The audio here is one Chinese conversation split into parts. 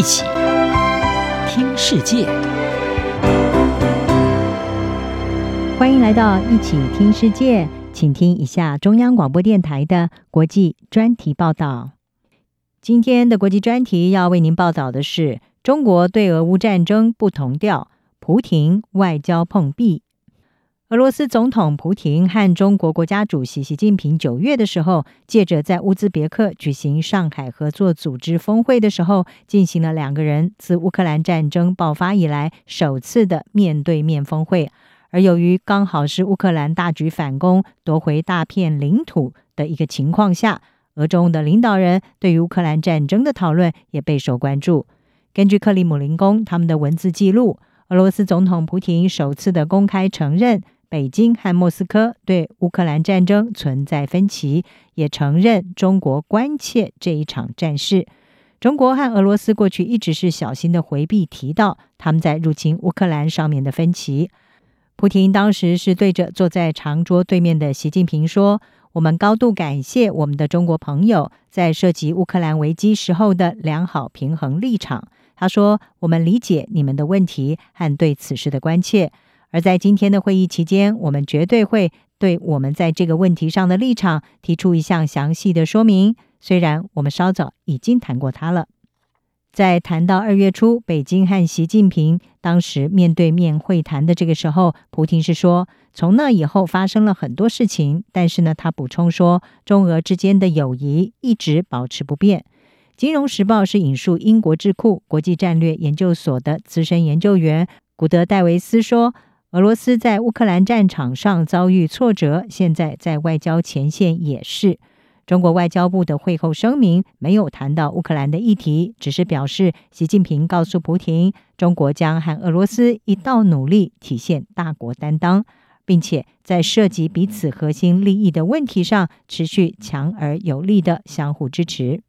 一起听世界，欢迎来到一起听世界，请听一下中央广播电台的国际专题报道。今天的国际专题要为您报道的是：中国对俄乌战争不同调，普廷外交碰壁。俄罗斯总统普京和中国国家主席习近平九月的时候，借着在乌兹别克举行上海合作组织峰会的时候，进行了两个人自乌克兰战争爆发以来首次的面对面峰会。而由于刚好是乌克兰大举反攻，夺回大片领土的一个情况下，俄中的领导人对于乌克兰战争的讨论也备受关注。根据克里姆林宫他们的文字记录，俄罗斯总统普京首次的公开承认。北京和莫斯科对乌克兰战争存在分歧，也承认中国关切这一场战事。中国和俄罗斯过去一直是小心的回避提到他们在入侵乌克兰上面的分歧。普亭当时是对着坐在长桌对面的习近平说：“我们高度感谢我们的中国朋友在涉及乌克兰危机时候的良好平衡立场。”他说：“我们理解你们的问题和对此事的关切。”而在今天的会议期间，我们绝对会对我们在这个问题上的立场提出一项详细的说明。虽然我们稍早已经谈过它了。在谈到二月初北京和习近平当时面对面会谈的这个时候，普亭是说，从那以后发生了很多事情，但是呢，他补充说，中俄之间的友谊一直保持不变。《金融时报》是引述英国智库国际战略研究所的资深研究员古德戴维斯说。俄罗斯在乌克兰战场上遭遇挫折，现在在外交前线也是。中国外交部的会后声明没有谈到乌克兰的议题，只是表示习近平告诉普京，中国将和俄罗斯一道努力，体现大国担当，并且在涉及彼此核心利益的问题上，持续强而有力的相互支持。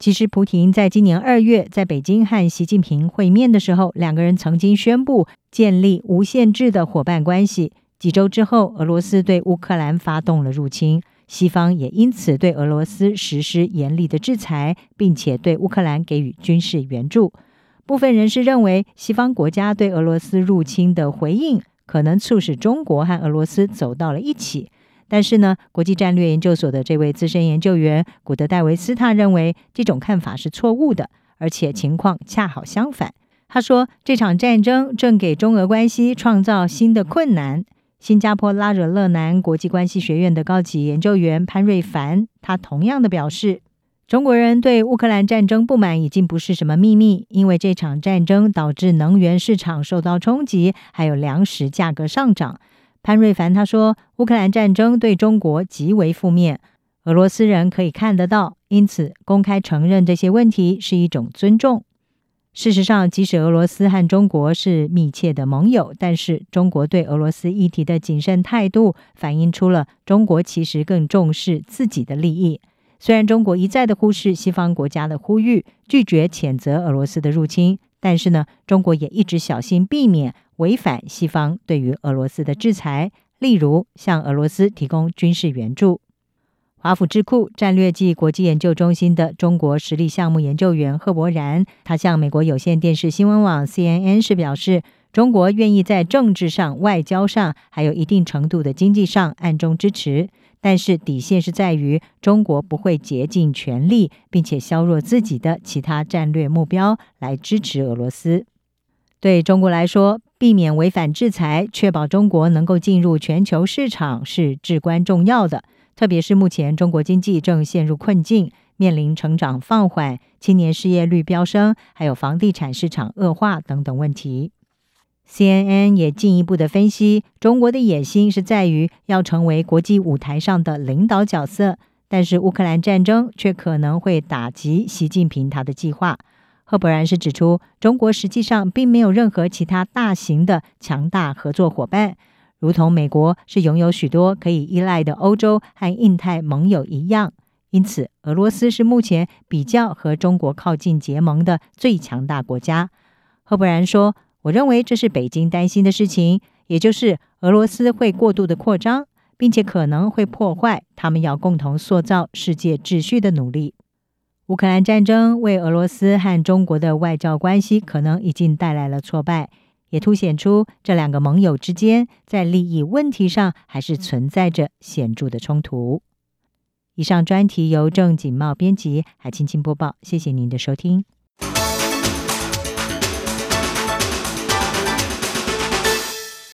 其实，普亭在今年二月在北京和习近平会面的时候，两个人曾经宣布建立无限制的伙伴关系。几周之后，俄罗斯对乌克兰发动了入侵，西方也因此对俄罗斯实施严厉的制裁，并且对乌克兰给予军事援助。部分人士认为，西方国家对俄罗斯入侵的回应，可能促使中国和俄罗斯走到了一起。但是呢，国际战略研究所的这位资深研究员古德戴维斯他认为这种看法是错误的，而且情况恰好相反。他说，这场战争正给中俄关系创造新的困难。新加坡拉惹勒南国际关系学院的高级研究员潘瑞凡他同样的表示，中国人对乌克兰战争不满已经不是什么秘密，因为这场战争导致能源市场受到冲击，还有粮食价格上涨。潘瑞凡他说：“乌克兰战争对中国极为负面，俄罗斯人可以看得到，因此公开承认这些问题是一种尊重。事实上，即使俄罗斯和中国是密切的盟友，但是中国对俄罗斯议题的谨慎态度，反映出了中国其实更重视自己的利益。虽然中国一再的忽视西方国家的呼吁，拒绝谴责俄罗斯的入侵，但是呢，中国也一直小心避免。”违反西方对于俄罗斯的制裁，例如向俄罗斯提供军事援助。华府智库战略暨国际研究中心的中国实力项目研究员贺博然，他向美国有线电视新闻网 CNN 时表示，中国愿意在政治上、外交上，还有一定程度的经济上暗中支持，但是底线是在于中国不会竭尽全力，并且削弱自己的其他战略目标来支持俄罗斯。对中国来说，避免违反制裁，确保中国能够进入全球市场是至关重要的。特别是目前中国经济正陷入困境，面临成长放缓、青年失业率飙升，还有房地产市场恶化等等问题。CNN 也进一步的分析，中国的野心是在于要成为国际舞台上的领导角色，但是乌克兰战争却可能会打击习近平他的计划。赫伯然是指出，中国实际上并没有任何其他大型的强大合作伙伴，如同美国是拥有许多可以依赖的欧洲和印太盟友一样。因此，俄罗斯是目前比较和中国靠近结盟的最强大国家。赫伯然说：“我认为这是北京担心的事情，也就是俄罗斯会过度的扩张，并且可能会破坏他们要共同塑造世界秩序的努力。”乌克兰战争为俄罗斯和中国的外交关系可能已经带来了挫败，也凸显出这两个盟友之间在利益问题上还是存在着显著的冲突。以上专题由郑锦茂编辑，海青青播报，谢谢您的收听。